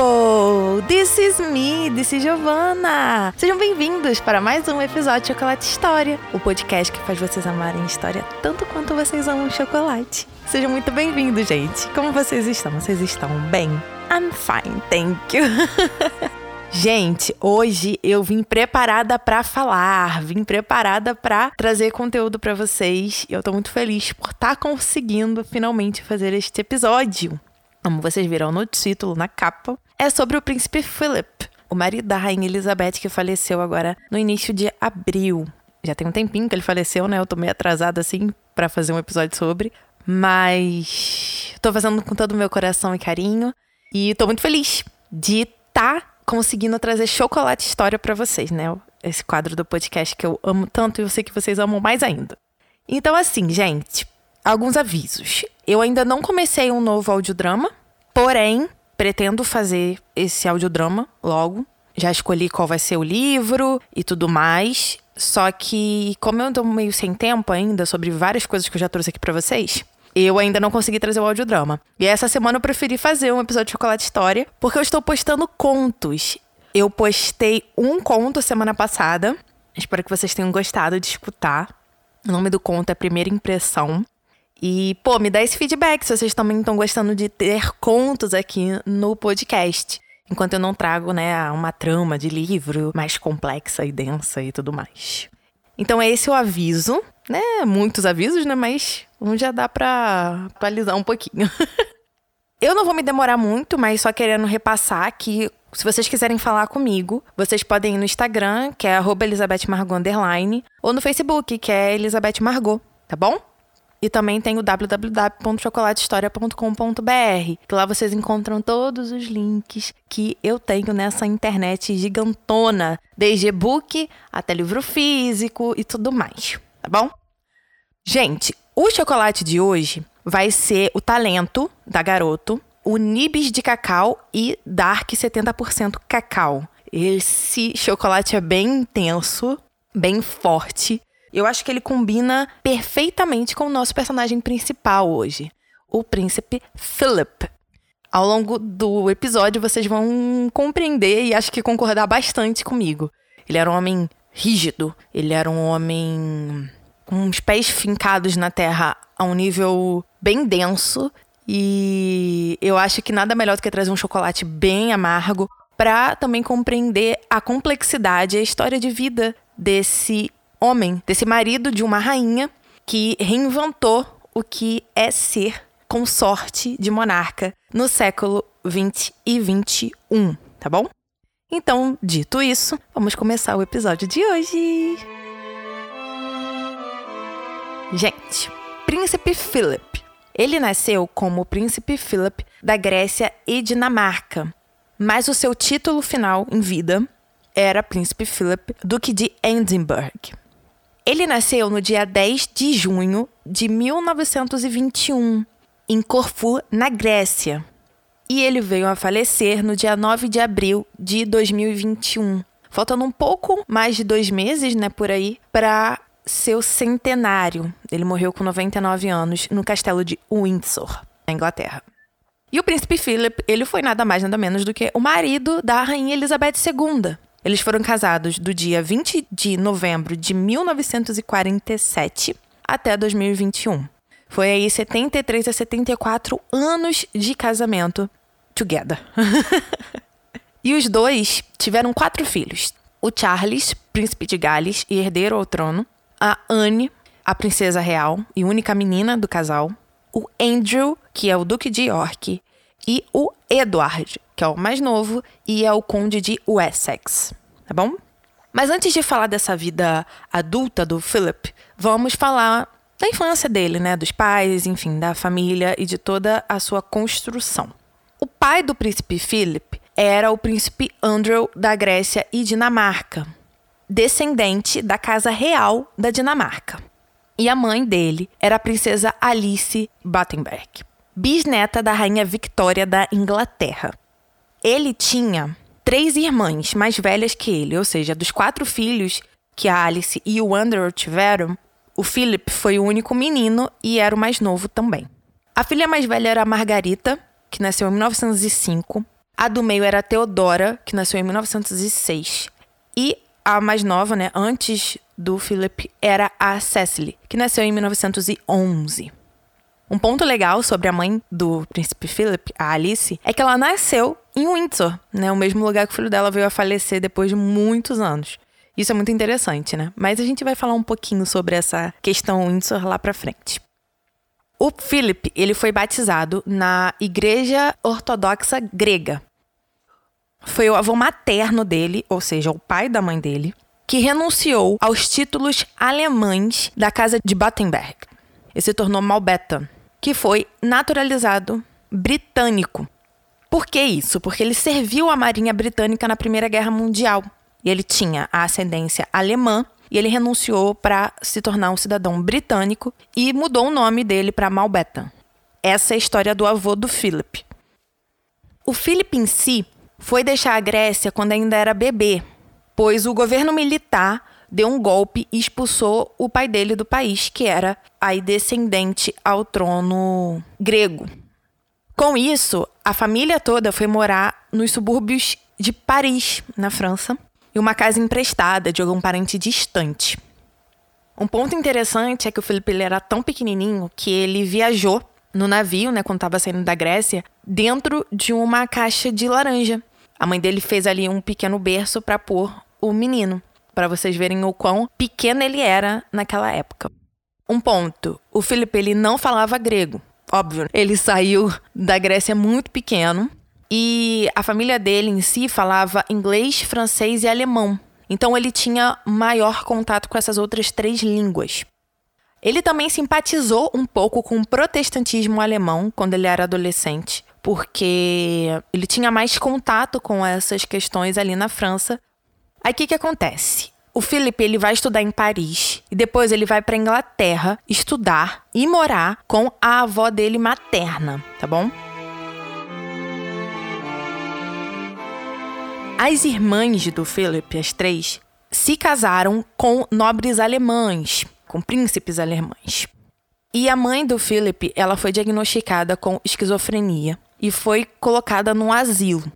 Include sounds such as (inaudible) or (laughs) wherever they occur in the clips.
People! This is me, this is Giovanna! Sejam bem-vindos para mais um episódio de Chocolate História, o podcast que faz vocês amarem história tanto quanto vocês amam chocolate. Sejam muito bem-vindos, gente! Como vocês estão? Vocês estão bem? I'm fine, thank you! (laughs) Gente, hoje eu vim preparada para falar, vim preparada para trazer conteúdo para vocês. Eu tô muito feliz por estar tá conseguindo finalmente fazer este episódio. Como vocês viram no título, na capa, é sobre o príncipe Philip, o marido da rainha Elizabeth que faleceu agora no início de abril. Já tem um tempinho que ele faleceu, né? Eu tô meio atrasada assim para fazer um episódio sobre, mas tô fazendo com todo o meu coração e carinho e tô muito feliz de estar tá conseguindo trazer chocolate história para vocês, né? Esse quadro do podcast que eu amo tanto e eu sei que vocês amam mais ainda. Então, assim, gente, alguns avisos. Eu ainda não comecei um novo audiodrama, porém, pretendo fazer esse audiodrama logo. Já escolhi qual vai ser o livro e tudo mais. Só que, como eu tô meio sem tempo ainda sobre várias coisas que eu já trouxe aqui para vocês, eu ainda não consegui trazer o audiodrama. E essa semana eu preferi fazer um episódio de Chocolate História, porque eu estou postando contos. Eu postei um conto semana passada. Espero que vocês tenham gostado de escutar. O nome do conto é Primeira Impressão. E, pô, me dá esse feedback se vocês também estão gostando de ter contos aqui no podcast. Enquanto eu não trago, né, uma trama de livro mais complexa e densa e tudo mais. Então, esse é o aviso, né? Muitos avisos, né? Mas um já dá pra atualizar um pouquinho. (laughs) eu não vou me demorar muito, mas só querendo repassar que se vocês quiserem falar comigo, vocês podem ir no Instagram, que é Elizabeth Margot ou no Facebook, que é Elizabeth Margot, tá bom? E também tem o www.chocolatehistoria.com.br, que lá vocês encontram todos os links que eu tenho nessa internet gigantona, desde e-book até livro físico e tudo mais, tá bom? Gente, o chocolate de hoje vai ser o talento da garoto, o nibs de cacau e dark 70% cacau. Esse chocolate é bem intenso, bem forte eu acho que ele combina perfeitamente com o nosso personagem principal hoje, o príncipe Philip. Ao longo do episódio vocês vão compreender e acho que concordar bastante comigo. Ele era um homem rígido, ele era um homem com os pés fincados na terra a um nível bem denso e eu acho que nada melhor do que trazer um chocolate bem amargo para também compreender a complexidade e a história de vida desse homem, desse marido de uma rainha que reinventou o que é ser consorte de monarca no século 20 e 21, tá bom? Então, dito isso, vamos começar o episódio de hoje. Gente, Príncipe Philip. Ele nasceu como Príncipe Philip da Grécia e Dinamarca, mas o seu título final em vida era Príncipe Philip, Duque de Edinburgh. Ele nasceu no dia 10 de junho de 1921, em Corfu, na Grécia. E ele veio a falecer no dia 9 de abril de 2021. Faltando um pouco mais de dois meses, né, por aí, para seu centenário. Ele morreu com 99 anos no castelo de Windsor, na Inglaterra. E o príncipe Philip, ele foi nada mais nada menos do que o marido da rainha Elizabeth II, eles foram casados do dia 20 de novembro de 1947 até 2021. Foi aí 73 a 74 anos de casamento together. (laughs) e os dois tiveram quatro filhos: o Charles, príncipe de Gales e herdeiro ao trono, a Anne, a princesa real e única menina do casal, o Andrew, que é o duque de York, e o Edward, que é o mais novo e é o conde de Wessex, tá bom? Mas antes de falar dessa vida adulta do Philip, vamos falar da infância dele, né, dos pais, enfim, da família e de toda a sua construção. O pai do príncipe Philip era o príncipe Andrew da Grécia e Dinamarca, descendente da casa real da Dinamarca. E a mãe dele era a princesa Alice Battenberg bisneta da rainha Victoria da Inglaterra. Ele tinha três irmãs mais velhas que ele, ou seja, dos quatro filhos que a Alice e o Andrew tiveram, o Philip foi o único menino e era o mais novo também. A filha mais velha era a Margarita, que nasceu em 1905. A do meio era a Theodora, que nasceu em 1906. E a mais nova, né, antes do Philip, era a Cecily, que nasceu em 1911. Um ponto legal sobre a mãe do príncipe Philip, a Alice, é que ela nasceu em Windsor, né, o mesmo lugar que o filho dela veio a falecer depois de muitos anos. Isso é muito interessante, né? Mas a gente vai falar um pouquinho sobre essa questão Windsor lá pra frente. O Philip, ele foi batizado na Igreja Ortodoxa Grega. Foi o avô materno dele, ou seja, o pai da mãe dele, que renunciou aos títulos alemães da casa de Battenberg e se tornou Malbeta, que foi naturalizado britânico. Por que isso? Porque ele serviu a Marinha Britânica na Primeira Guerra Mundial e ele tinha a ascendência alemã e ele renunciou para se tornar um cidadão britânico e mudou o nome dele para Malbeta. Essa é a história do avô do Philip. O Philip em si foi deixar a Grécia quando ainda era bebê, pois o governo militar deu um golpe e expulsou o pai dele do país, que era aí descendente ao trono grego. Com isso, a família toda foi morar nos subúrbios de Paris, na França, e uma casa emprestada de algum parente distante. Um ponto interessante é que o Felipe ele era tão pequenininho que ele viajou no navio, né, quando estava saindo da Grécia, dentro de uma caixa de laranja. A mãe dele fez ali um pequeno berço para pôr o menino, para vocês verem o quão pequeno ele era naquela época. Um ponto, o Felipe ele não falava grego. Óbvio, ele saiu da Grécia muito pequeno e a família dele em si falava inglês, francês e alemão. Então ele tinha maior contato com essas outras três línguas. Ele também simpatizou um pouco com o protestantismo alemão quando ele era adolescente, porque ele tinha mais contato com essas questões ali na França. Aí o que, que acontece? O Felipe ele vai estudar em Paris e depois ele vai para Inglaterra estudar e morar com a avó dele materna, tá bom? As irmãs do Philip, as três, se casaram com nobres alemães, com príncipes alemães. E a mãe do Philip, ela foi diagnosticada com esquizofrenia e foi colocada num asilo.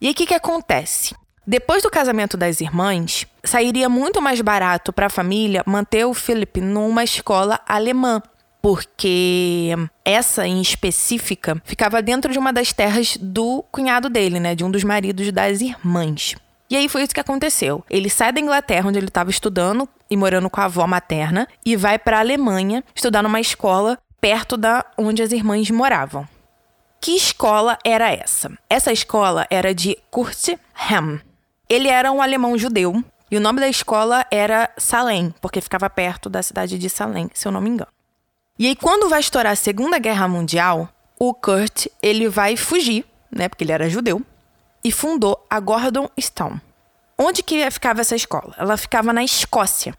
E aí o que, que acontece? Depois do casamento das irmãs, sairia muito mais barato para a família manter o Philip numa escola alemã, porque essa em específica ficava dentro de uma das terras do cunhado dele, né, de um dos maridos das irmãs. E aí foi isso que aconteceu. Ele sai da Inglaterra, onde ele estava estudando e morando com a avó materna, e vai para a Alemanha estudar numa escola perto da onde as irmãs moravam. Que escola era essa? Essa escola era de Kurt Ham. Ele era um alemão judeu e o nome da escola era Salem, porque ficava perto da cidade de Salem, se eu não me engano. E aí quando vai estourar a Segunda Guerra Mundial, o Kurt, ele vai fugir, né, porque ele era judeu, e fundou a Gordon Stone. Onde que ficava essa escola? Ela ficava na Escócia.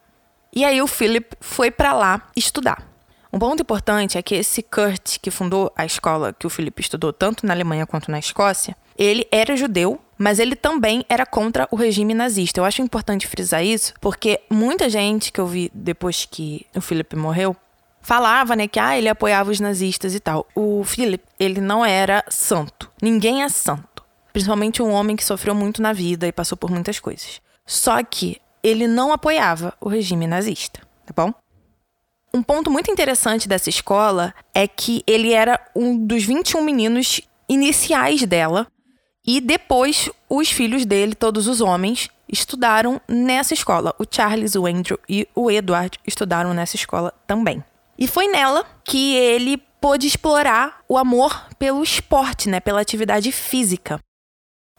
E aí o Philip foi para lá estudar. Um ponto importante é que esse Kurt, que fundou a escola que o Felipe estudou tanto na Alemanha quanto na Escócia, ele era judeu, mas ele também era contra o regime nazista. Eu acho importante frisar isso, porque muita gente que eu vi depois que o Philip morreu falava, né, que ah, ele apoiava os nazistas e tal. O Philip, ele não era santo. Ninguém é santo. Principalmente um homem que sofreu muito na vida e passou por muitas coisas. Só que ele não apoiava o regime nazista, tá bom? Um ponto muito interessante dessa escola é que ele era um dos 21 meninos iniciais dela. E depois, os filhos dele, todos os homens, estudaram nessa escola. O Charles, o Andrew e o Edward estudaram nessa escola também. E foi nela que ele pôde explorar o amor pelo esporte, né, pela atividade física.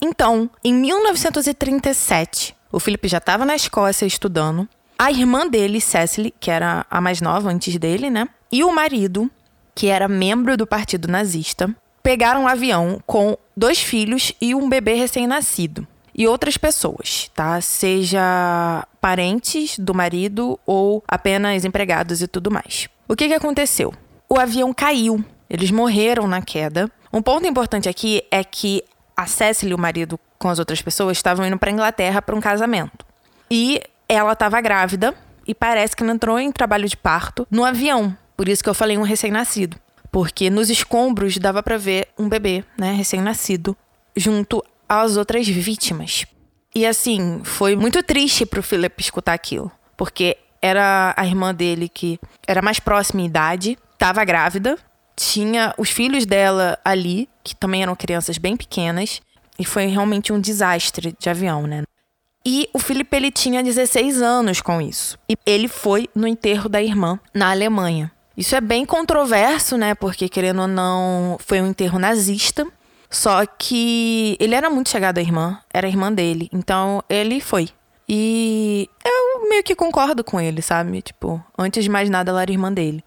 Então, em 1937, o Felipe já estava na Escócia estudando a irmã dele, Cecily, que era a mais nova antes dele, né? E o marido, que era membro do partido nazista, pegaram um avião com dois filhos e um bebê recém-nascido. E outras pessoas, tá? Seja parentes do marido ou apenas empregados e tudo mais. O que, que aconteceu? O avião caiu. Eles morreram na queda. Um ponto importante aqui é que a Cecily, o marido, com as outras pessoas, estavam indo para Inglaterra para um casamento. E ela estava grávida e parece que ela entrou em trabalho de parto no avião. Por isso que eu falei um recém-nascido. Porque nos escombros dava para ver um bebê, né, recém-nascido, junto às outras vítimas. E assim, foi muito triste pro Philip escutar aquilo, porque era a irmã dele que era mais próxima em idade, estava grávida, tinha os filhos dela ali, que também eram crianças bem pequenas, e foi realmente um desastre de avião, né? E o Philip ele tinha 16 anos com isso. E ele foi no enterro da irmã na Alemanha. Isso é bem controverso, né? Porque querendo ou não, foi um enterro nazista. Só que ele era muito chegado à irmã, era a irmã dele. Então ele foi. E eu meio que concordo com ele, sabe? Tipo, antes de mais nada, ela era irmã dele.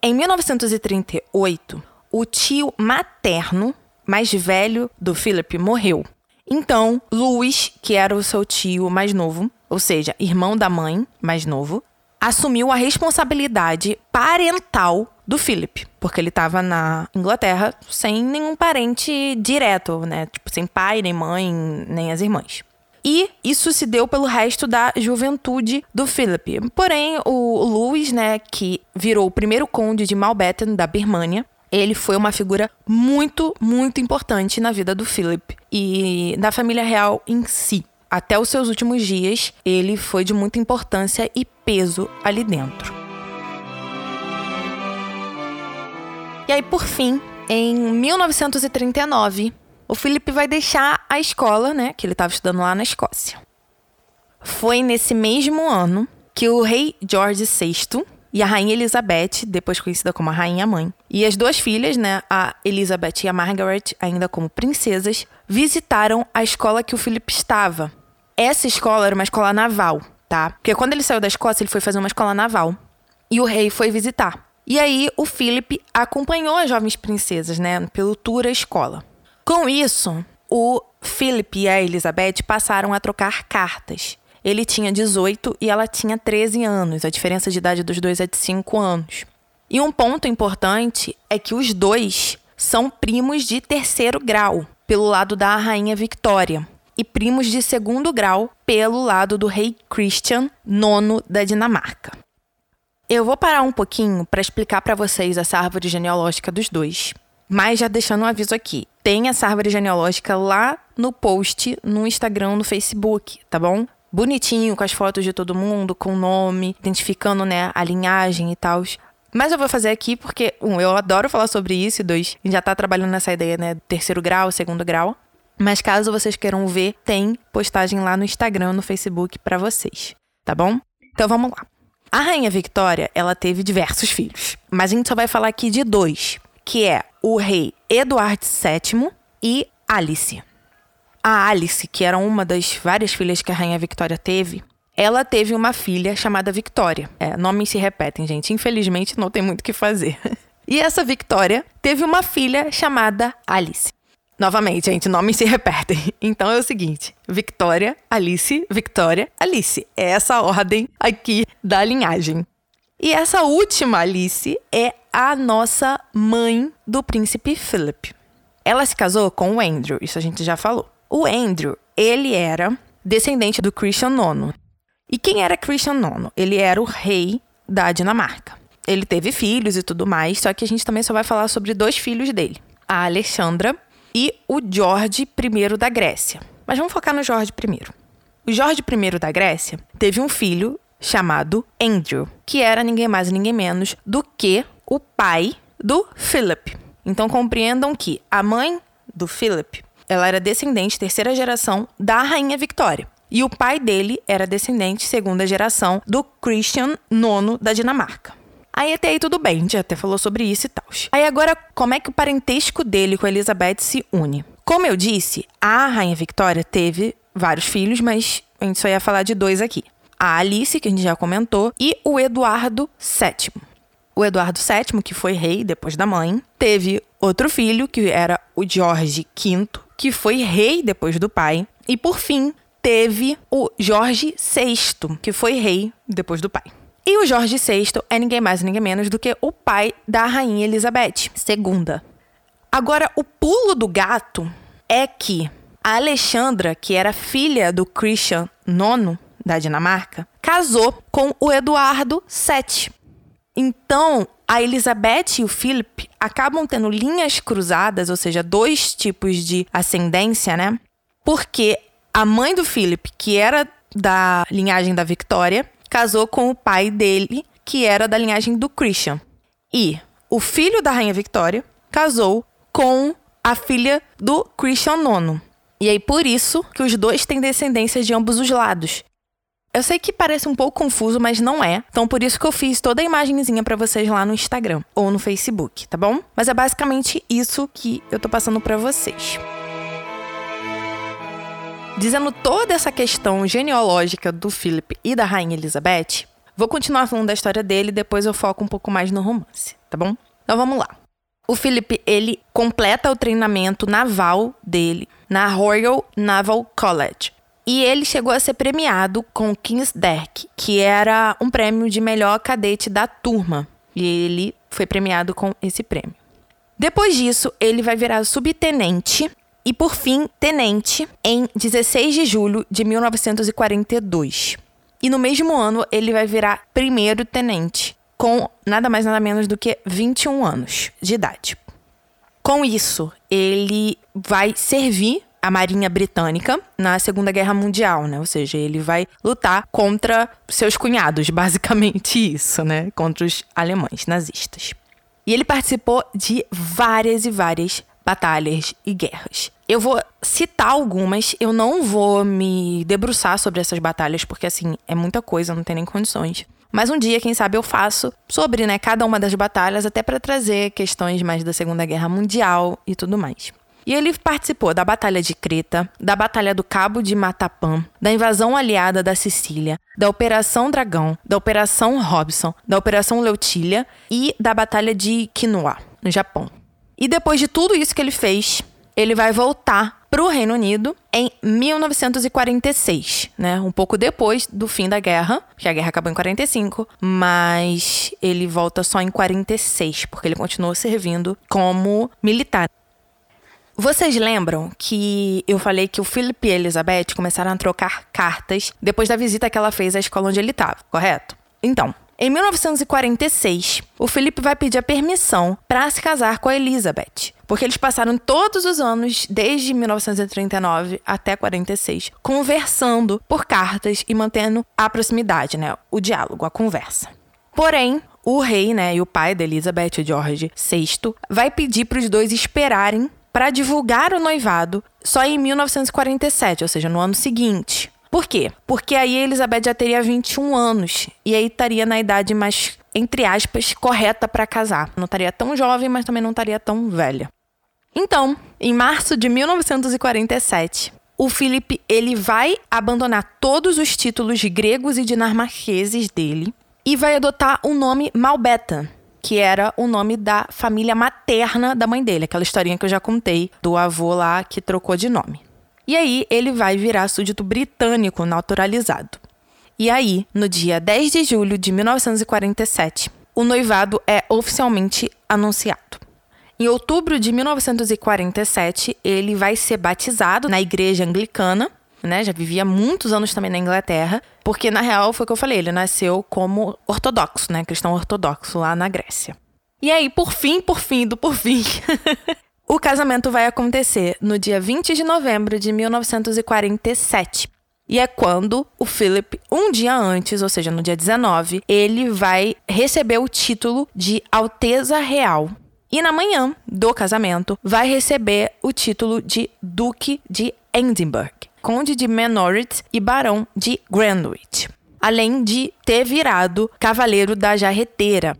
Em 1938, o tio materno mais velho do Philip morreu. Então, Louis, que era o seu tio mais novo, ou seja, irmão da mãe mais novo, assumiu a responsabilidade parental do Philip, porque ele estava na Inglaterra sem nenhum parente direto, né? Tipo, sem pai, nem mãe, nem as irmãs. E isso se deu pelo resto da juventude do Philip. Porém, o Louis, né, que virou o primeiro conde de Mountbatten da Birmania, ele foi uma figura muito, muito importante na vida do Philip e da família real em si. Até os seus últimos dias, ele foi de muita importância e peso ali dentro. E aí, por fim, em 1939, o Philip vai deixar a escola, né, que ele estava estudando lá na Escócia. Foi nesse mesmo ano que o rei George VI e a rainha Elizabeth, depois conhecida como a rainha mãe, e as duas filhas, né, a Elizabeth e a Margaret, ainda como princesas, visitaram a escola que o Philip estava. Essa escola era uma escola naval, tá? Porque quando ele saiu da Escócia, ele foi fazer uma escola naval. E o rei foi visitar. E aí o Philip acompanhou as jovens princesas, né, pelo tour à escola. Com isso, o Philip e a Elizabeth passaram a trocar cartas. Ele tinha 18 e ela tinha 13 anos. A diferença de idade dos dois é de 5 anos. E um ponto importante é que os dois são primos de terceiro grau, pelo lado da rainha Victoria, e primos de segundo grau pelo lado do rei Christian, nono da Dinamarca. Eu vou parar um pouquinho para explicar para vocês essa árvore genealógica dos dois. Mas já deixando um aviso aqui, tem essa árvore genealógica lá no post no Instagram, no Facebook, tá bom? Bonitinho, com as fotos de todo mundo, com o nome, identificando, né, a linhagem e tal. Mas eu vou fazer aqui porque, um, eu adoro falar sobre isso, e dois, a gente já tá trabalhando nessa ideia, né, terceiro grau, segundo grau. Mas caso vocês queiram ver, tem postagem lá no Instagram, no Facebook para vocês, tá bom? Então vamos lá. A rainha Victoria, ela teve diversos filhos, mas a gente só vai falar aqui de dois, que é o rei Eduardo VII e Alice. A Alice, que era uma das várias filhas que a rainha Victoria teve, ela teve uma filha chamada Victoria. É, nomes se repetem, gente. Infelizmente, não tem muito o que fazer. (laughs) e essa Victoria teve uma filha chamada Alice. Novamente, gente, nomes se repetem. (laughs) Então é o seguinte: Victoria, Alice, Victoria, Alice. É essa ordem aqui da linhagem. E essa última Alice é a nossa mãe do príncipe Philip. Ela se casou com o Andrew, isso a gente já falou. O Andrew, ele era descendente do Christian IX. E quem era Christian IX? Ele era o rei da Dinamarca. Ele teve filhos e tudo mais, só que a gente também só vai falar sobre dois filhos dele: a Alexandra e o George I da Grécia. Mas vamos focar no George I. O George I da Grécia teve um filho chamado Andrew, que era ninguém mais ninguém menos do que o pai do Philip. Então compreendam que a mãe do Philip ela era descendente terceira geração da rainha Victoria. E o pai dele era descendente segunda geração do Christian IX da Dinamarca. Aí até aí tudo bem, a gente até falou sobre isso e tal. Aí agora, como é que o parentesco dele com Elizabeth se une? Como eu disse, a rainha Victoria teve vários filhos, mas a gente só ia falar de dois aqui. A Alice, que a gente já comentou, e o Eduardo VII. O Eduardo VII, que foi rei depois da mãe, teve outro filho, que era o George V, que foi rei depois do pai. E por fim, teve o Jorge VI, que foi rei depois do pai. E o Jorge VI é ninguém mais ninguém menos do que o pai da rainha Elizabeth II. Agora, o pulo do gato é que a Alexandra, que era filha do Christian IX da Dinamarca, casou com o Eduardo VII. Então, a Elizabeth e o Philip acabam tendo linhas cruzadas, ou seja, dois tipos de ascendência, né? Porque a mãe do Philip, que era da linhagem da Victoria, casou com o pai dele, que era da linhagem do Christian. E o filho da rainha Victoria casou com a filha do Christian IX. E aí por isso que os dois têm descendência de ambos os lados. Eu sei que parece um pouco confuso, mas não é. Então por isso que eu fiz toda a imagenzinha para vocês lá no Instagram ou no Facebook, tá bom? Mas é basicamente isso que eu tô passando para vocês. Dizendo toda essa questão genealógica do Philip e da rainha Elizabeth, vou continuar falando da história dele, depois eu foco um pouco mais no romance, tá bom? Então vamos lá. O Philip, ele completa o treinamento naval dele na Royal Naval College, e ele chegou a ser premiado com o King's Deck, que era um prêmio de melhor cadete da turma. E ele foi premiado com esse prêmio. Depois disso, ele vai virar subtenente e, por fim, tenente em 16 de julho de 1942. E no mesmo ano, ele vai virar primeiro tenente, com nada mais nada menos do que 21 anos de idade. Com isso, ele vai servir a Marinha Britânica na Segunda Guerra Mundial, né? Ou seja, ele vai lutar contra seus cunhados, (laughs) basicamente isso, né? Contra os alemães nazistas. E ele participou de várias e várias batalhas e guerras. Eu vou citar algumas, eu não vou me debruçar sobre essas batalhas, porque assim, é muita coisa, não tem nem condições. Mas um dia, quem sabe, eu faço sobre né, cada uma das batalhas, até para trazer questões mais da Segunda Guerra Mundial e tudo mais. E ele participou da Batalha de Creta, da Batalha do Cabo de Matapã, da invasão aliada da Sicília, da Operação Dragão, da Operação Robson, da Operação Leutília e da Batalha de Quinoa, no Japão. E depois de tudo isso que ele fez, ele vai voltar para o Reino Unido em 1946, né? Um pouco depois do fim da guerra, que a guerra acabou em 45, mas ele volta só em 46, porque ele continuou servindo como militar. Vocês lembram que eu falei que o Philip e a Elizabeth começaram a trocar cartas depois da visita que ela fez à escola onde ele estava, correto? Então, em 1946, o Philip vai pedir a permissão para se casar com a Elizabeth, porque eles passaram todos os anos, desde 1939 até 46, conversando por cartas e mantendo a proximidade, né? O diálogo, a conversa. Porém, o rei, né, e o pai da Elizabeth, George VI, vai pedir para os dois esperarem para divulgar o noivado só em 1947, ou seja, no ano seguinte. Por quê? Porque aí Elizabeth já teria 21 anos e aí estaria na idade mais, entre aspas, correta para casar. Não estaria tão jovem, mas também não estaria tão velha. Então, em março de 1947, o Felipe ele vai abandonar todos os títulos gregos e dinamarqueses dele e vai adotar o nome Malbeta, que era o nome da família materna da mãe dele, aquela historinha que eu já contei do avô lá que trocou de nome. E aí ele vai virar súdito britânico naturalizado. E aí, no dia 10 de julho de 1947, o noivado é oficialmente anunciado. Em outubro de 1947, ele vai ser batizado na igreja anglicana né? Já vivia muitos anos também na Inglaterra, porque na real foi o que eu falei, ele nasceu como ortodoxo, né? Cristão ortodoxo lá na Grécia. E aí, por fim, por fim, do por fim, (laughs) o casamento vai acontecer no dia 20 de novembro de 1947. E é quando o Philip, um dia antes, ou seja, no dia 19, ele vai receber o título de Alteza Real. E na manhã do casamento, vai receber o título de Duque de Edinburgh. Conde de Menorith e Barão de Greenwich, além de ter virado Cavaleiro da Jarreteira.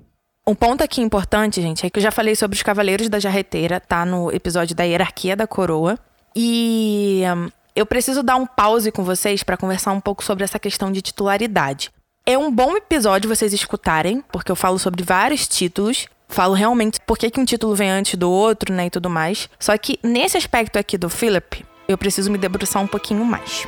Um ponto aqui importante, gente, é que eu já falei sobre os Cavaleiros da Jarreteira, tá no episódio da Hierarquia da Coroa. E um, eu preciso dar um pause com vocês para conversar um pouco sobre essa questão de titularidade. É um bom episódio vocês escutarem, porque eu falo sobre vários títulos. Falo realmente por que, que um título vem antes do outro, né, e tudo mais. Só que nesse aspecto aqui do Philip, eu preciso me debruçar um pouquinho mais.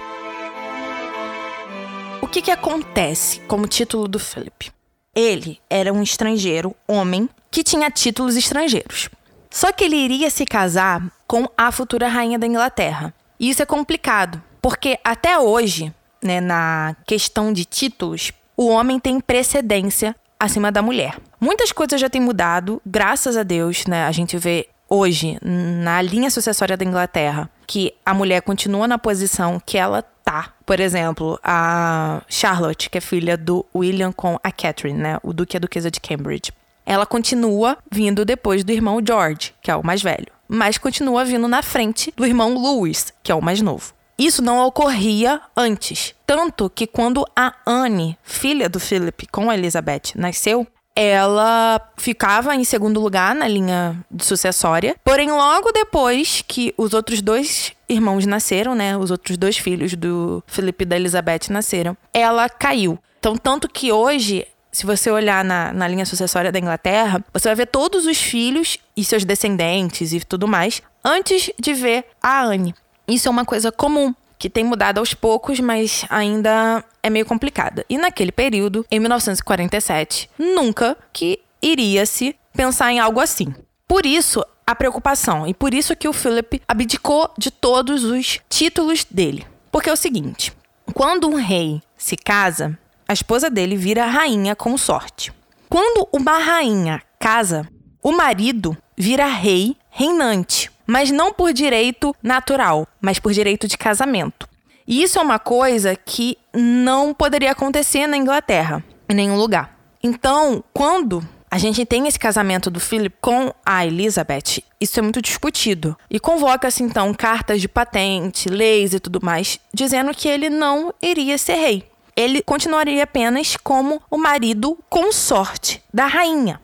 O que, que acontece como título do Philip? Ele era um estrangeiro, homem, que tinha títulos estrangeiros. Só que ele iria se casar com a futura rainha da Inglaterra. E isso é complicado, porque até hoje, né, na questão de títulos, o homem tem precedência acima da mulher. Muitas coisas já têm mudado, graças a Deus, né? A gente vê hoje, na linha sucessória da Inglaterra, que a mulher continua na posição que ela tá. Por exemplo, a Charlotte, que é filha do William com a Catherine, né? O duque e a duquesa de Cambridge. Ela continua vindo depois do irmão George, que é o mais velho, mas continua vindo na frente do irmão Louis, que é o mais novo. Isso não ocorria antes. Tanto que quando a Anne, filha do Philip com a Elizabeth, nasceu, ela ficava em segundo lugar na linha sucessória. Porém, logo depois que os outros dois irmãos nasceram, né? Os outros dois filhos do Felipe e da Elizabeth nasceram, ela caiu. Então, tanto que hoje se você olhar na, na linha sucessória da Inglaterra, você vai ver todos os filhos e seus descendentes e tudo mais, antes de ver a Anne. Isso é uma coisa comum que tem mudado aos poucos, mas ainda é meio complicada. E naquele período, em 1947, nunca que iria se pensar em algo assim. Por isso, a preocupação e por isso que o Philip abdicou de todos os títulos dele. Porque é o seguinte, quando um rei se casa, a esposa dele vira rainha consorte. Quando uma rainha casa, o marido vira rei reinante mas não por direito natural, mas por direito de casamento. E isso é uma coisa que não poderia acontecer na Inglaterra, em nenhum lugar. Então, quando a gente tem esse casamento do Philip com a Elizabeth, isso é muito discutido. E convoca-se então cartas de patente, leis e tudo mais, dizendo que ele não iria ser rei. Ele continuaria apenas como o marido consorte da rainha.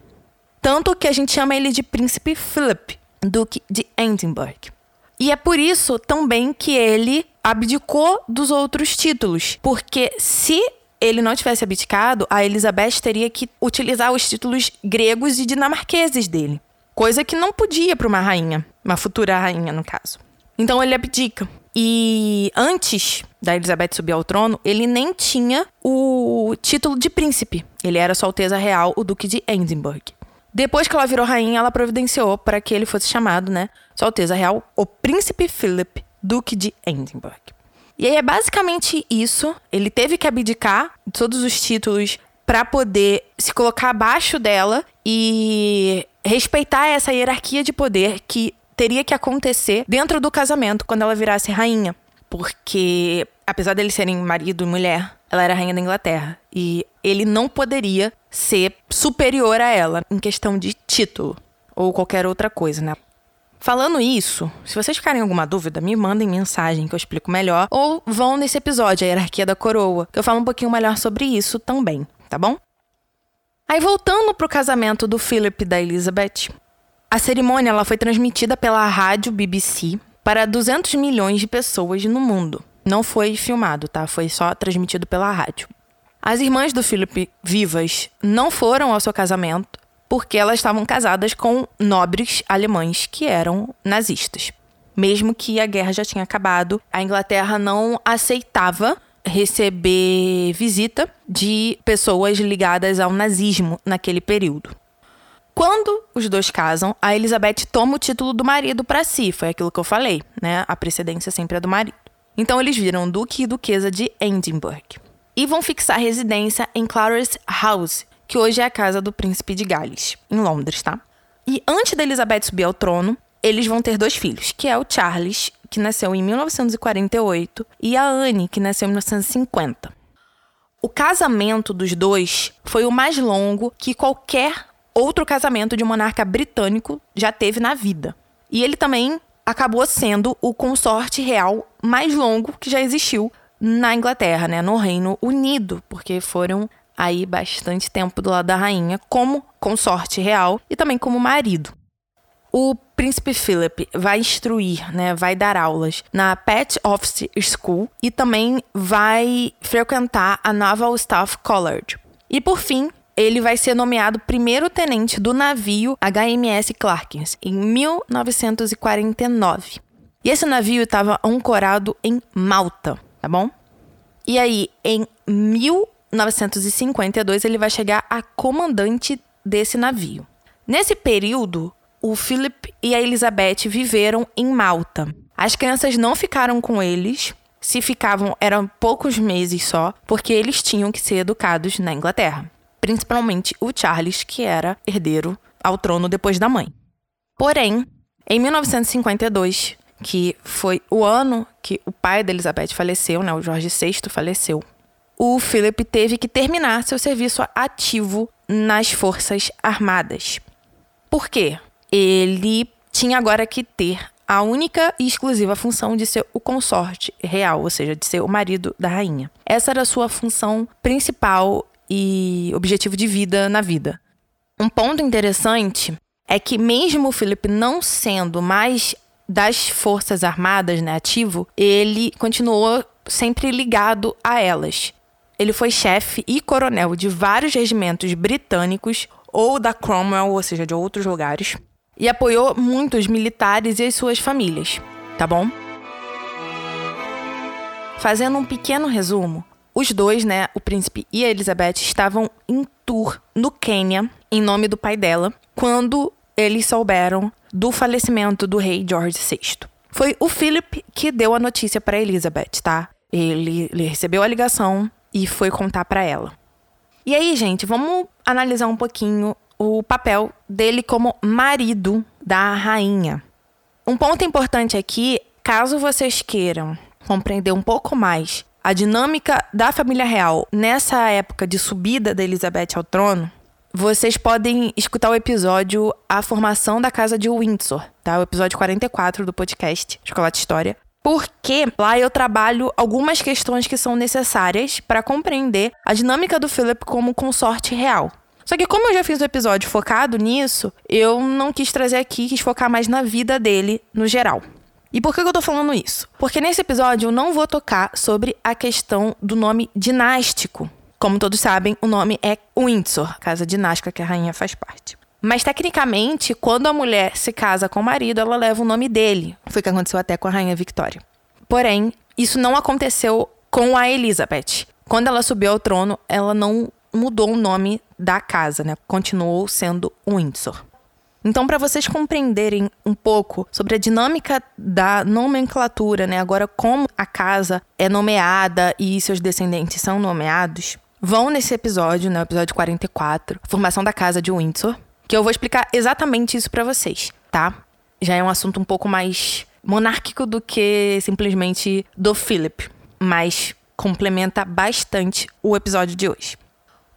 Tanto que a gente chama ele de príncipe Philip, Duque de Edinburgh. E é por isso também que ele abdicou dos outros títulos, porque se ele não tivesse abdicado, a Elizabeth teria que utilizar os títulos gregos e dinamarqueses dele, coisa que não podia para uma rainha, uma futura rainha no caso. Então ele abdica. E antes da Elizabeth subir ao trono, ele nem tinha o título de príncipe. Ele era Sua Alteza Real, o Duque de Edinburgh. Depois que ela virou rainha, ela providenciou para que ele fosse chamado, né, Sua Alteza Real, o Príncipe Philip, Duque de Edinburgh. E aí é basicamente isso. Ele teve que abdicar de todos os títulos para poder se colocar abaixo dela e respeitar essa hierarquia de poder que teria que acontecer dentro do casamento quando ela virasse rainha. Porque, apesar deles serem marido e mulher, ela era rainha da Inglaterra. E ele não poderia ser superior a ela em questão de título ou qualquer outra coisa, né? Falando isso, se vocês ficarem alguma dúvida, me mandem mensagem que eu explico melhor ou vão nesse episódio, a hierarquia da coroa, que eu falo um pouquinho melhor sobre isso também, tá bom? Aí voltando pro casamento do Philip e da Elizabeth, a cerimônia ela foi transmitida pela rádio BBC para 200 milhões de pessoas no mundo. Não foi filmado, tá? Foi só transmitido pela rádio. As irmãs do Philip vivas não foram ao seu casamento porque elas estavam casadas com nobres alemães que eram nazistas. Mesmo que a guerra já tinha acabado, a Inglaterra não aceitava receber visita de pessoas ligadas ao nazismo naquele período. Quando os dois casam, a Elizabeth toma o título do marido para si, foi aquilo que eu falei, né? A precedência sempre é do marido. Então eles viram duque e duquesa de Edinburgh e vão fixar residência em Clarence House, que hoje é a casa do príncipe de Gales, em Londres, tá? E antes da Elizabeth subir ao trono, eles vão ter dois filhos, que é o Charles, que nasceu em 1948, e a Anne, que nasceu em 1950. O casamento dos dois foi o mais longo que qualquer outro casamento de um monarca britânico já teve na vida. E ele também acabou sendo o consorte real mais longo que já existiu na Inglaterra, né, no Reino Unido, porque foram aí bastante tempo do lado da rainha como consorte real e também como marido. O príncipe Philip vai instruir, né, vai dar aulas na Pet Office School e também vai frequentar a Naval Staff College. E por fim, ele vai ser nomeado primeiro tenente do navio HMS Clarkins em 1949. E esse navio estava ancorado em Malta tá bom? E aí, em 1952, ele vai chegar a comandante desse navio. Nesse período, o Philip e a Elizabeth viveram em Malta. As crianças não ficaram com eles, se ficavam eram poucos meses só, porque eles tinham que ser educados na Inglaterra. principalmente o Charles, que era herdeiro ao trono depois da mãe. Porém, em 1952, que foi o ano que o pai da Elizabeth faleceu, né, o Jorge VI faleceu, o Philip teve que terminar seu serviço ativo nas Forças Armadas. Por quê? Ele tinha agora que ter a única e exclusiva função de ser o consorte real, ou seja, de ser o marido da rainha. Essa era a sua função principal e objetivo de vida na vida. Um ponto interessante é que mesmo o Philip não sendo mais das forças armadas, né, ativo, ele continuou sempre ligado a elas. Ele foi chefe e coronel de vários regimentos britânicos ou da Cromwell, ou seja, de outros lugares, e apoiou muitos militares e as suas famílias, tá bom? Fazendo um pequeno resumo, os dois, né, o príncipe e a Elizabeth, estavam em tour no Quênia, em nome do pai dela, quando eles souberam do falecimento do rei George VI. Foi o Philip que deu a notícia para Elizabeth, tá? Ele, ele recebeu a ligação e foi contar para ela. E aí, gente, vamos analisar um pouquinho o papel dele como marido da rainha. Um ponto importante aqui, caso vocês queiram compreender um pouco mais a dinâmica da família real nessa época de subida da Elizabeth ao trono, vocês podem escutar o episódio A Formação da Casa de Windsor, tá? O episódio 44 do podcast Chocolate História. Porque lá eu trabalho algumas questões que são necessárias para compreender a dinâmica do Philip como consorte real. Só que como eu já fiz um episódio focado nisso, eu não quis trazer aqui, quis focar mais na vida dele no geral. E por que eu tô falando isso? Porque nesse episódio eu não vou tocar sobre a questão do nome dinástico como todos sabem, o nome é Windsor, casa dinástica que a rainha faz parte. Mas tecnicamente, quando a mulher se casa com o marido, ela leva o nome dele. Foi o que aconteceu até com a rainha Victoria. Porém, isso não aconteceu com a Elizabeth. Quando ela subiu ao trono, ela não mudou o nome da casa, né? Continuou sendo Windsor. Então, para vocês compreenderem um pouco sobre a dinâmica da nomenclatura, né? Agora, como a casa é nomeada e seus descendentes são nomeados, vão nesse episódio, no né, episódio 44, Formação da Casa de Windsor, que eu vou explicar exatamente isso para vocês, tá? Já é um assunto um pouco mais monárquico do que simplesmente do Philip, mas complementa bastante o episódio de hoje.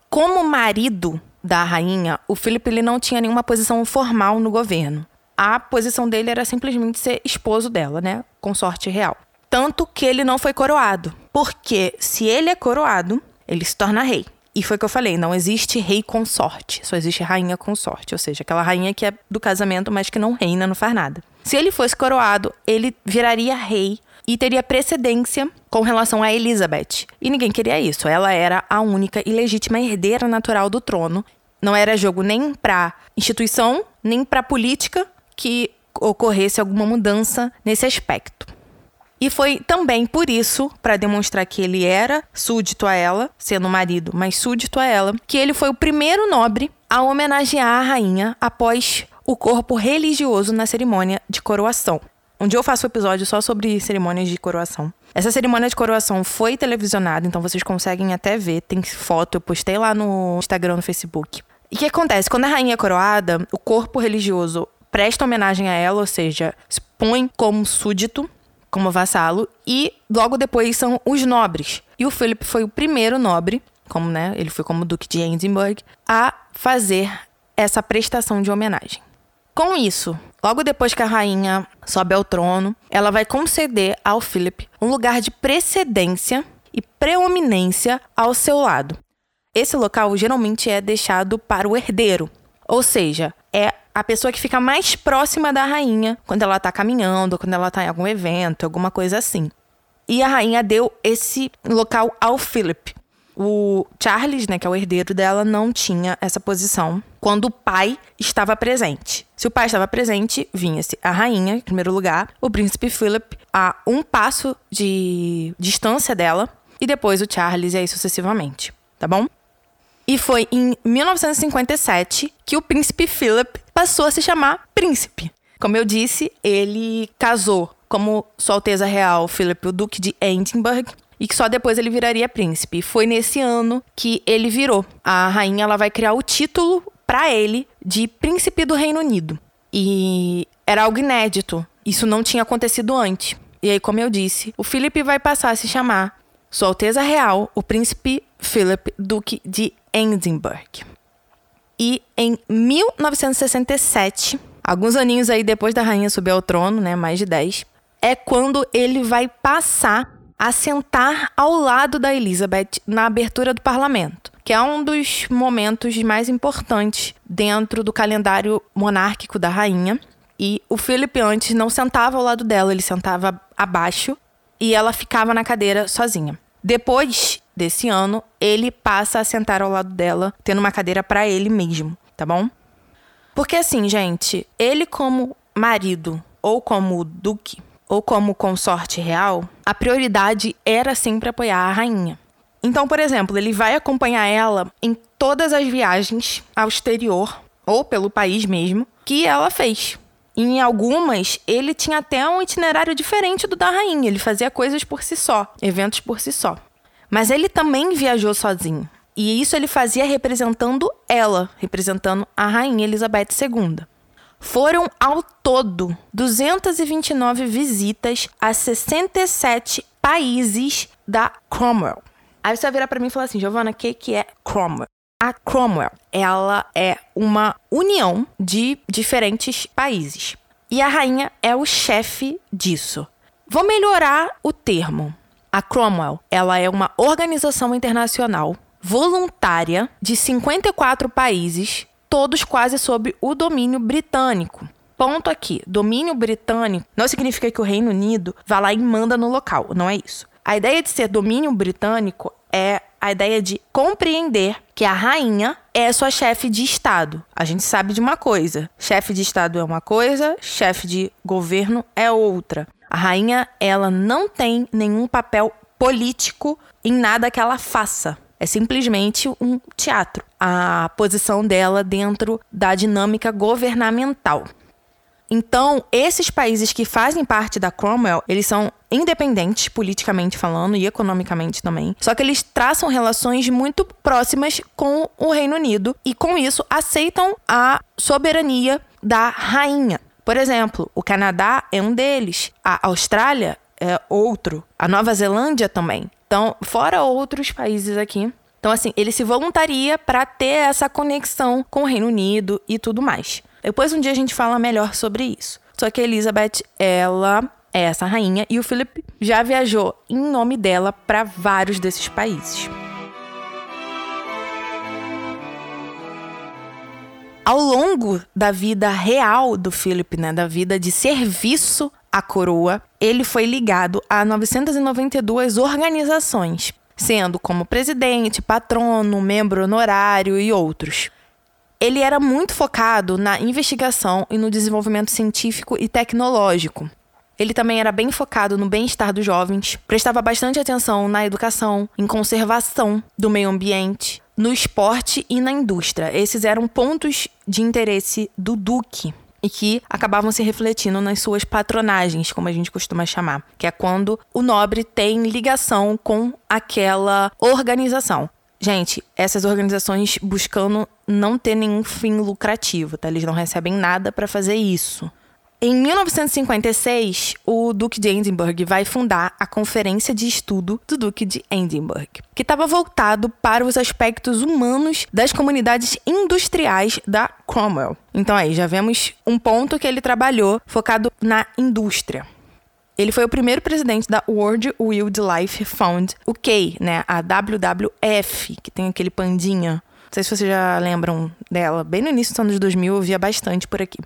Como marido da rainha, o Philip ele não tinha nenhuma posição formal no governo. A posição dele era simplesmente ser esposo dela, né? Consorte real. Tanto que ele não foi coroado. Porque se ele é coroado, ele se torna rei. E foi o que eu falei, não existe rei consorte, só existe rainha consorte, ou seja, aquela rainha que é do casamento, mas que não reina, não faz nada. Se ele fosse coroado, ele viraria rei e teria precedência com relação a Elizabeth. E ninguém queria isso. Ela era a única e legítima herdeira natural do trono. Não era jogo nem para instituição, nem para política que ocorresse alguma mudança nesse aspecto. E foi também por isso, para demonstrar que ele era súdito a ela, sendo marido, mas súdito a ela, que ele foi o primeiro nobre a homenagear a rainha após o corpo religioso na cerimônia de coroação. Um dia eu faço um episódio só sobre cerimônias de coroação. Essa cerimônia de coroação foi televisionada, então vocês conseguem até ver, tem foto, eu postei lá no Instagram, no Facebook. E o que acontece? Quando a rainha é coroada, o corpo religioso presta homenagem a ela, ou seja, se põe como súdito como vassalo, e logo depois são os nobres. E o Philip foi o primeiro nobre, como né, ele foi como Duque de Edinburgh, a fazer essa prestação de homenagem. Com isso, logo depois que a rainha sobe ao trono, ela vai conceder ao Philip um lugar de precedência e preeminência ao seu lado. Esse local geralmente é deixado para o herdeiro, ou seja, é a pessoa que fica mais próxima da rainha quando ela tá caminhando, quando ela tá em algum evento, alguma coisa assim. E a rainha deu esse local ao Philip. O Charles, né, que é o herdeiro dela, não tinha essa posição quando o pai estava presente. Se o pai estava presente, vinha-se a rainha, em primeiro lugar, o príncipe Philip a um passo de distância dela, e depois o Charles, e aí sucessivamente. Tá bom? E foi em 1957 que o príncipe Philip passou a se chamar príncipe. Como eu disse, ele casou como Sua Alteza Real Philip, o Duque de Edinburgh, e que só depois ele viraria príncipe. Foi nesse ano que ele virou. A rainha ela vai criar o título para ele de príncipe do Reino Unido. E era algo inédito. Isso não tinha acontecido antes. E aí, como eu disse, o Philip vai passar a se chamar Sua Alteza Real, o Príncipe Philip, Duque de Edinburgh. E em 1967, alguns aninhos aí depois da rainha subir ao trono, né, mais de 10, é quando ele vai passar a sentar ao lado da Elizabeth na abertura do parlamento, que é um dos momentos mais importantes dentro do calendário monárquico da rainha. E o Philip antes não sentava ao lado dela, ele sentava abaixo e ela ficava na cadeira sozinha. Depois desse ano, ele passa a sentar ao lado dela, tendo uma cadeira para ele mesmo, tá bom? Porque assim, gente, ele como marido ou como duque ou como consorte real, a prioridade era sempre apoiar a rainha. Então, por exemplo, ele vai acompanhar ela em todas as viagens ao exterior ou pelo país mesmo que ela fez. Em algumas, ele tinha até um itinerário diferente do da rainha. Ele fazia coisas por si só, eventos por si só. Mas ele também viajou sozinho. E isso ele fazia representando ela, representando a rainha Elizabeth II. Foram ao todo 229 visitas a 67 países da Cromwell. Aí você vai virar para mim e falar assim, Giovana, o que, que é Cromwell? A Cromwell, ela é uma união de diferentes países. E a rainha é o chefe disso. Vou melhorar o termo. A Cromwell, ela é uma organização internacional voluntária de 54 países, todos quase sob o domínio britânico. Ponto aqui, domínio britânico não significa que o Reino Unido vá lá e manda no local, não é isso. A ideia de ser domínio britânico é a ideia de compreender que a rainha é sua chefe de Estado. A gente sabe de uma coisa: chefe de Estado é uma coisa, chefe de governo é outra. A rainha, ela não tem nenhum papel político em nada que ela faça. É simplesmente um teatro. A posição dela dentro da dinâmica governamental. Então, esses países que fazem parte da Cromwell, eles são independentes politicamente falando e economicamente também. Só que eles traçam relações muito próximas com o Reino Unido e com isso aceitam a soberania da rainha. Por exemplo, o Canadá é um deles, a Austrália é outro, a Nova Zelândia também. Então, fora outros países aqui. Então, assim, ele se voluntaria para ter essa conexão com o Reino Unido e tudo mais. Depois um dia a gente fala melhor sobre isso. Só que a Elizabeth, ela é essa rainha e o Philip já viajou em nome dela para vários desses países. Ao longo da vida real do Philip, né, da vida de serviço à coroa, ele foi ligado a 992 organizações, sendo como presidente, patrono, membro honorário e outros ele era muito focado na investigação e no desenvolvimento científico e tecnológico. Ele também era bem focado no bem-estar dos jovens, prestava bastante atenção na educação, em conservação do meio ambiente, no esporte e na indústria. Esses eram pontos de interesse do Duque e que acabavam se refletindo nas suas patronagens, como a gente costuma chamar, que é quando o nobre tem ligação com aquela organização. Gente, essas organizações buscando não ter nenhum fim lucrativo, tá? Eles não recebem nada para fazer isso. Em 1956, o Duque de Edinburgh vai fundar a Conferência de Estudo do Duque de Edinburgh, que estava voltado para os aspectos humanos das comunidades industriais da Cromwell. Então aí já vemos um ponto que ele trabalhou focado na indústria. Ele foi o primeiro presidente da World Wildlife Fund, o K, né, a WWF, que tem aquele pandinha. Não sei se vocês já lembram dela. Bem no início dos anos 2000 eu via bastante por aqui.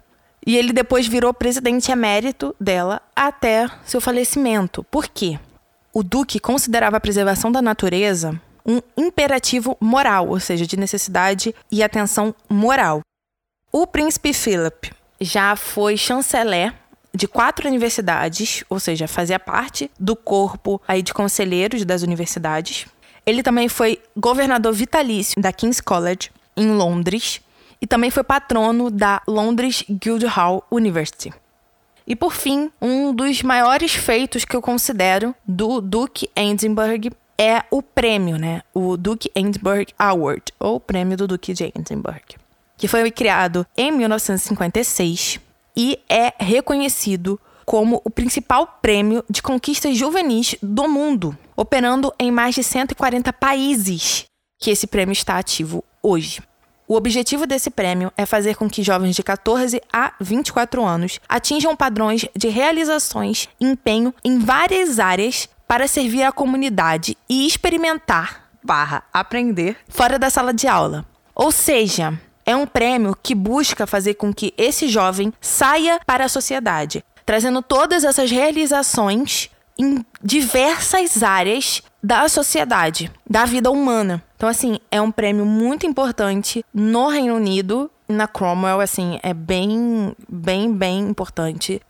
E ele depois virou presidente emérito dela até seu falecimento. Por quê? O Duque considerava a preservação da natureza um imperativo moral, ou seja, de necessidade e atenção moral. O príncipe Philip já foi chanceler de quatro universidades, ou seja, fazia parte do corpo aí de conselheiros das universidades. Ele também foi governador vitalício da King's College em Londres e também foi patrono da Londres Guildhall University. E por fim, um dos maiores feitos que eu considero do Duke Edinburgh é o prêmio, né? O Duke Edinburgh Award, ou prêmio do Duque de Edinburgh, que foi criado em 1956 e é reconhecido como o principal prêmio de conquistas juvenis do mundo, operando em mais de 140 países que esse prêmio está ativo hoje. O objetivo desse prêmio é fazer com que jovens de 14 a 24 anos atinjam padrões de realizações e empenho em várias áreas para servir à comunidade e experimentar barra aprender fora da sala de aula. Ou seja, é um prêmio que busca fazer com que esse jovem saia para a sociedade, trazendo todas essas realizações em diversas áreas da sociedade, da vida humana. Então, assim, é um prêmio muito importante no Reino Unido, na Cromwell, assim, é bem, bem, bem importante.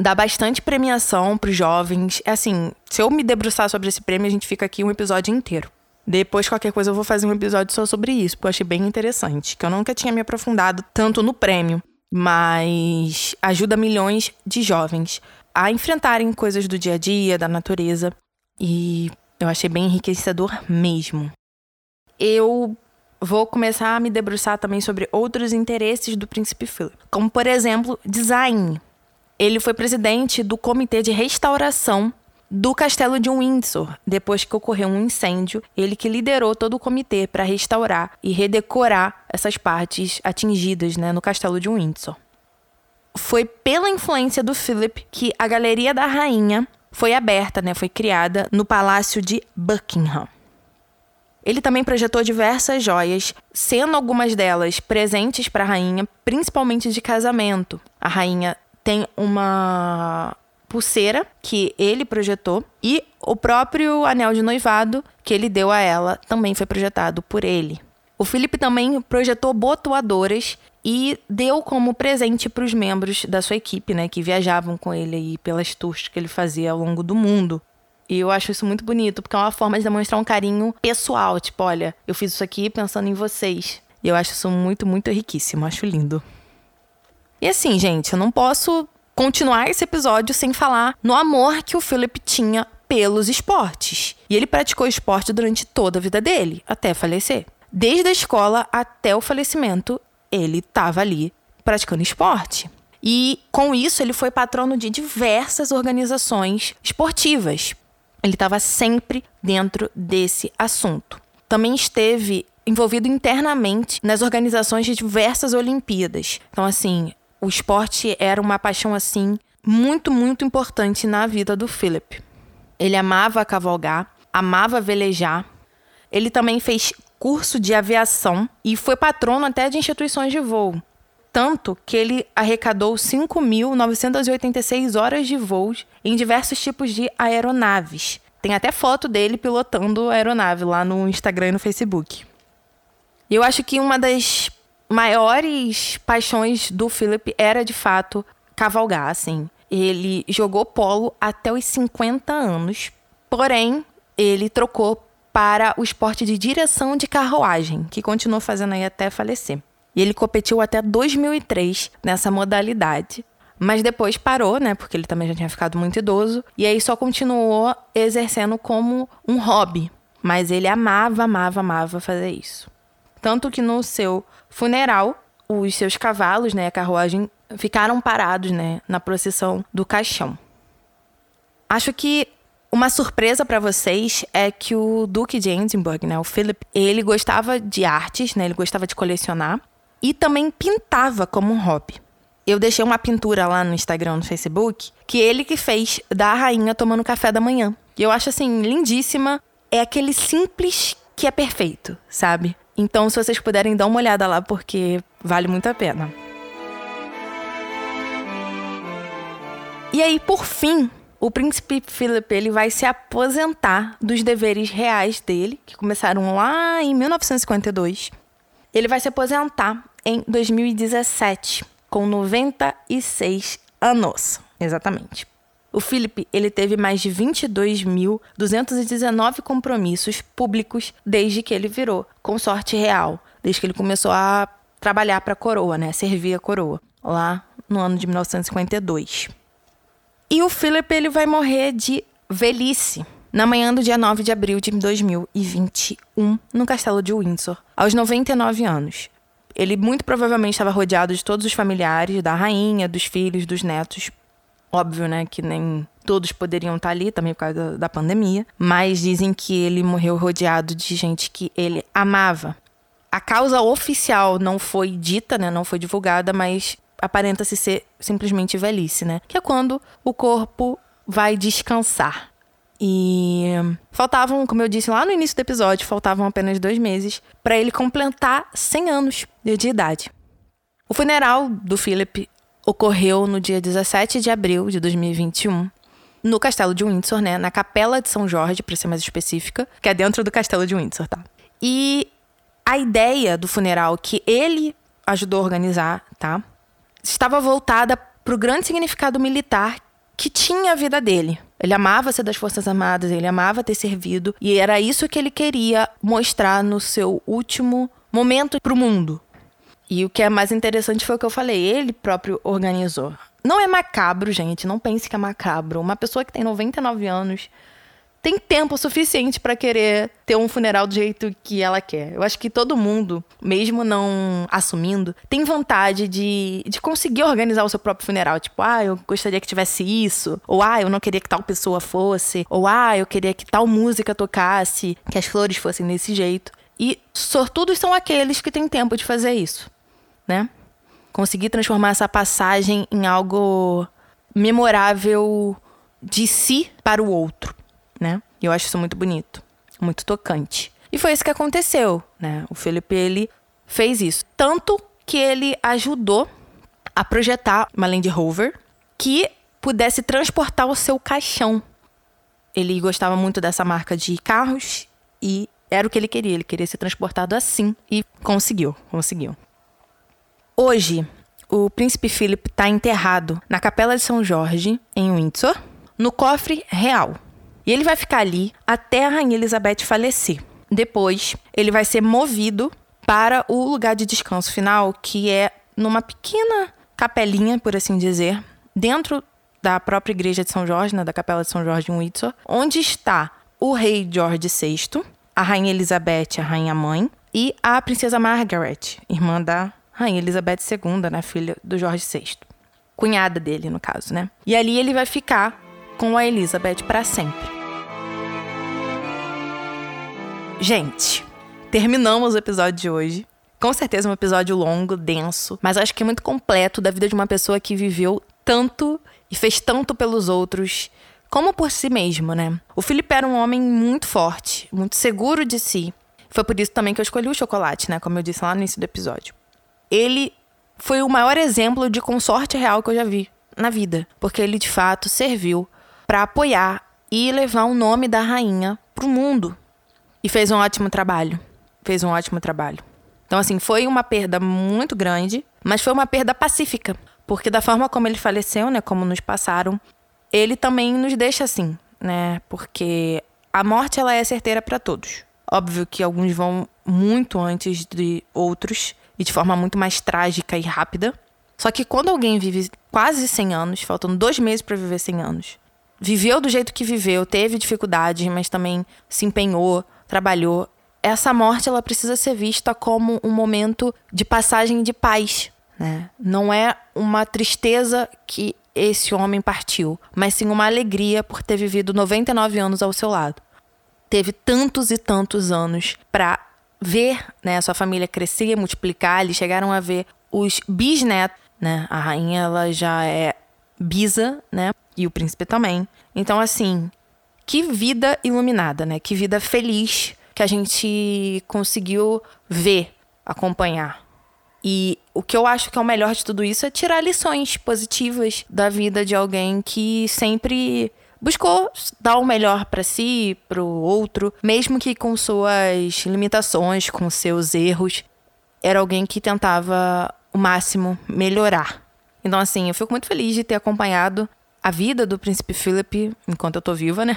Dá bastante premiação para os jovens. É assim, se eu me debruçar sobre esse prêmio, a gente fica aqui um episódio inteiro. Depois, qualquer coisa, eu vou fazer um episódio só sobre isso, porque eu achei bem interessante. Que eu nunca tinha me aprofundado tanto no prêmio, mas ajuda milhões de jovens a enfrentarem coisas do dia a dia, da natureza. E eu achei bem enriquecedor mesmo. Eu vou começar a me debruçar também sobre outros interesses do príncipe Philip, como por exemplo, design. Ele foi presidente do comitê de restauração do castelo de Windsor, depois que ocorreu um incêndio, ele que liderou todo o comitê para restaurar e redecorar essas partes atingidas né, no castelo de Windsor. Foi pela influência do Philip que a Galeria da Rainha foi aberta, né, foi criada no Palácio de Buckingham. Ele também projetou diversas joias, sendo algumas delas presentes para a rainha, principalmente de casamento. A rainha tem uma pulseira que ele projetou e o próprio anel de noivado que ele deu a ela também foi projetado por ele. O Felipe também projetou botoadoras e deu como presente para os membros da sua equipe, né, que viajavam com ele aí pelas tours que ele fazia ao longo do mundo. E eu acho isso muito bonito, porque é uma forma de demonstrar um carinho pessoal, tipo, olha, eu fiz isso aqui pensando em vocês. E eu acho isso muito, muito riquíssimo, acho lindo. E assim, gente, eu não posso continuar esse episódio sem falar no amor que o Philip tinha pelos esportes. E ele praticou esporte durante toda a vida dele, até falecer. Desde a escola até o falecimento, ele estava ali praticando esporte. E com isso, ele foi patrono de diversas organizações esportivas. Ele estava sempre dentro desse assunto. Também esteve envolvido internamente nas organizações de diversas Olimpíadas. Então, assim, o esporte era uma paixão assim muito, muito importante na vida do Philip. Ele amava cavalgar, amava velejar. Ele também fez curso de aviação e foi patrono até de instituições de voo. Tanto que ele arrecadou 5.986 horas de voos em diversos tipos de aeronaves. Tem até foto dele pilotando aeronave lá no Instagram e no Facebook. Eu acho que uma das maiores paixões do Philip era de fato cavalgar, assim. Ele jogou polo até os 50 anos, porém ele trocou para o esporte de direção de carruagem, que continuou fazendo aí até falecer. E ele competiu até 2003 nessa modalidade. Mas depois parou, né? Porque ele também já tinha ficado muito idoso. E aí só continuou exercendo como um hobby. Mas ele amava, amava, amava fazer isso. Tanto que no seu funeral, os seus cavalos, né, a carruagem, ficaram parados, né, na procissão do caixão. Acho que uma surpresa para vocês é que o Duque de Edinburgh, né, o Philip, ele gostava de artes, né, ele gostava de colecionar e também pintava como um hobby. Eu deixei uma pintura lá no Instagram, no Facebook, que ele que fez da rainha tomando café da manhã. E eu acho assim lindíssima. É aquele simples que é perfeito, sabe? Então, se vocês puderem dar uma olhada lá, porque vale muito a pena. E aí, por fim, o príncipe Philip ele vai se aposentar dos deveres reais dele, que começaram lá em 1952. Ele vai se aposentar em 2017, com 96 anos, exatamente. O Philip ele teve mais de 22.219 compromissos públicos desde que ele virou consorte real, desde que ele começou a trabalhar para a coroa, né, servir a coroa, lá no ano de 1952. E o Philip ele vai morrer de velhice na manhã do dia 9 de abril de 2021, no castelo de Windsor, aos 99 anos. Ele muito provavelmente estava rodeado de todos os familiares, da rainha, dos filhos, dos netos. Óbvio, né, que nem todos poderiam estar ali também por causa da, pandemia, mas dizem que ele morreu rodeado de gente que ele amava. A causa oficial não foi dita, né, não foi divulgada, mas aparenta-se ser simplesmente velhice, né? Que é quando o corpo vai descansar. E faltavam, como eu disse lá no início do episódio, faltavam apenas dois meses para ele completar 100 anos de idade. O funeral do Philip ocorreu no dia 17 de abril de 2021, no castelo de Windsor, né? Na Capela de São Jorge, para ser mais específica, que é dentro do castelo de Windsor, tá? E a ideia do funeral que ele ajudou a organizar, tá? Estava voltada para o grande significado militar que tinha a vida dele. Ele amava ser das Forças Armadas, ele amava ter servido, e era isso que ele queria mostrar no seu último momento para o mundo. E o que é mais interessante foi o que eu falei, ele próprio organizou. Não é macabro, gente, não pense que é macabro. Uma pessoa que tem 99 anos tem tempo suficiente para querer ter um funeral do jeito que ela quer. Eu acho que todo mundo, mesmo não assumindo, tem vontade de, de conseguir organizar o seu próprio funeral. Tipo, ah, eu gostaria que tivesse isso. Ou, ah, eu não queria que tal pessoa fosse. Ou, ah, eu queria que tal música tocasse, que as flores fossem desse jeito. E sortudos são aqueles que têm tempo de fazer isso, né? Conseguir transformar essa passagem em algo memorável de si para o outro né? E eu acho isso muito bonito, muito tocante. E foi isso que aconteceu, né? O Felipe ele fez isso, tanto que ele ajudou a projetar uma Land Rover que pudesse transportar o seu caixão. Ele gostava muito dessa marca de carros e era o que ele queria, ele queria ser transportado assim e conseguiu, conseguiu. Hoje, o príncipe Philip está enterrado na Capela de São Jorge, em Windsor, no cofre real. E ele vai ficar ali até a Rainha Elizabeth falecer. Depois, ele vai ser movido para o lugar de descanso final, que é numa pequena capelinha, por assim dizer, dentro da própria igreja de São Jorge, né, da Capela de São Jorge em Windsor, onde está o rei George VI, a rainha Elizabeth, a rainha mãe, e a princesa Margaret, irmã da rainha Elizabeth II, né, filha do George VI. Cunhada dele, no caso, né? E ali ele vai ficar com a Elizabeth para sempre. Gente, terminamos o episódio de hoje. Com certeza um episódio longo, denso, mas acho que é muito completo da vida de uma pessoa que viveu tanto e fez tanto pelos outros, como por si mesmo, né? O Felipe era um homem muito forte, muito seguro de si. Foi por isso também que eu escolhi o chocolate, né? Como eu disse lá no início do episódio. Ele foi o maior exemplo de consorte real que eu já vi na vida, porque ele de fato serviu para apoiar e levar o nome da rainha pro mundo, e fez um ótimo trabalho. Fez um ótimo trabalho. Então, assim, foi uma perda muito grande, mas foi uma perda pacífica. Porque da forma como ele faleceu, né, como nos passaram, ele também nos deixa assim, né? Porque a morte ela é certeira para todos. Óbvio que alguns vão muito antes de outros e de forma muito mais trágica e rápida. Só que quando alguém vive quase 100 anos, faltando dois meses para viver 100 anos, viveu do jeito que viveu, teve dificuldades, mas também se empenhou, trabalhou. Essa morte ela precisa ser vista como um momento de passagem de paz, né? Não é uma tristeza que esse homem partiu, mas sim uma alegria por ter vivido 99 anos ao seu lado. Teve tantos e tantos anos para ver, né, a sua família crescer, multiplicar, eles chegaram a ver os bisnetos, né? A rainha ela já é bisa, né? E o príncipe também. Então assim, que vida iluminada, né? Que vida feliz que a gente conseguiu ver, acompanhar. E o que eu acho que é o melhor de tudo isso é tirar lições positivas da vida de alguém que sempre buscou dar o melhor para si, para o outro, mesmo que com suas limitações, com seus erros. Era alguém que tentava o máximo melhorar. Então, assim, eu fico muito feliz de ter acompanhado a vida do príncipe Philip enquanto eu tô viva, né?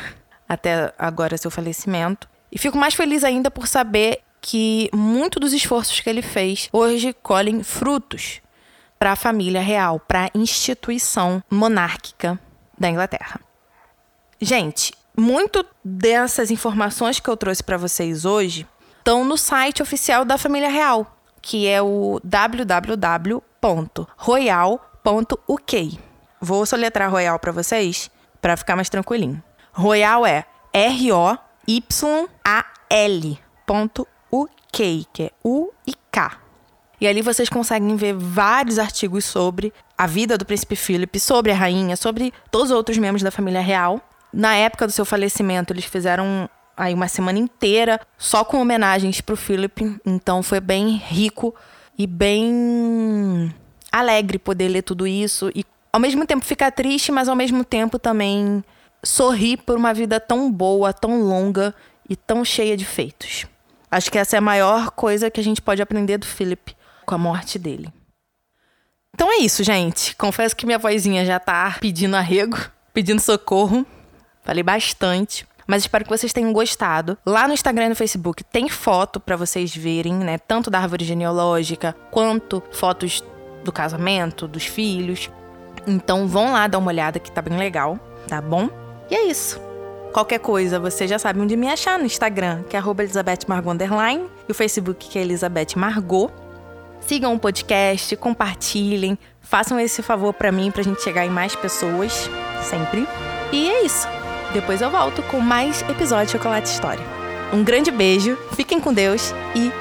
Até agora seu falecimento. E fico mais feliz ainda por saber que muito dos esforços que ele fez hoje colhem frutos para a família real, para a instituição monárquica da Inglaterra. Gente, muito dessas informações que eu trouxe para vocês hoje estão no site oficial da família real, que é o www.royal.uk. Vou soletrar Royal para vocês para ficar mais tranquilinho. Royal é R O Y A L .uk, que é U e K. E ali vocês conseguem ver vários artigos sobre a vida do príncipe Philip, sobre a rainha, sobre todos os outros membros da família real. Na época do seu falecimento, eles fizeram aí uma semana inteira só com homenagens para o Philip, então foi bem rico e bem alegre poder ler tudo isso e ao mesmo tempo ficar triste, mas ao mesmo tempo também sorrir por uma vida tão boa, tão longa e tão cheia de feitos. Acho que essa é a maior coisa que a gente pode aprender do Philip com a morte dele. Então é isso, gente. Confesso que minha vozinha já tá pedindo arrego, pedindo socorro. Falei bastante. Mas espero que vocês tenham gostado. Lá no Instagram e no Facebook tem foto para vocês verem, né? Tanto da árvore genealógica quanto fotos do casamento, dos filhos. Então vão lá dar uma olhada que tá bem legal, tá bom? E é isso. Qualquer coisa, você já sabe onde me achar no Instagram, que é Elizabeth Margot Underline, e o Facebook, que é Elizabeth Margot. Sigam o podcast, compartilhem, façam esse favor para mim pra gente chegar em mais pessoas, sempre. E é isso. Depois eu volto com mais episódio de Chocolate História. Um grande beijo, fiquem com Deus e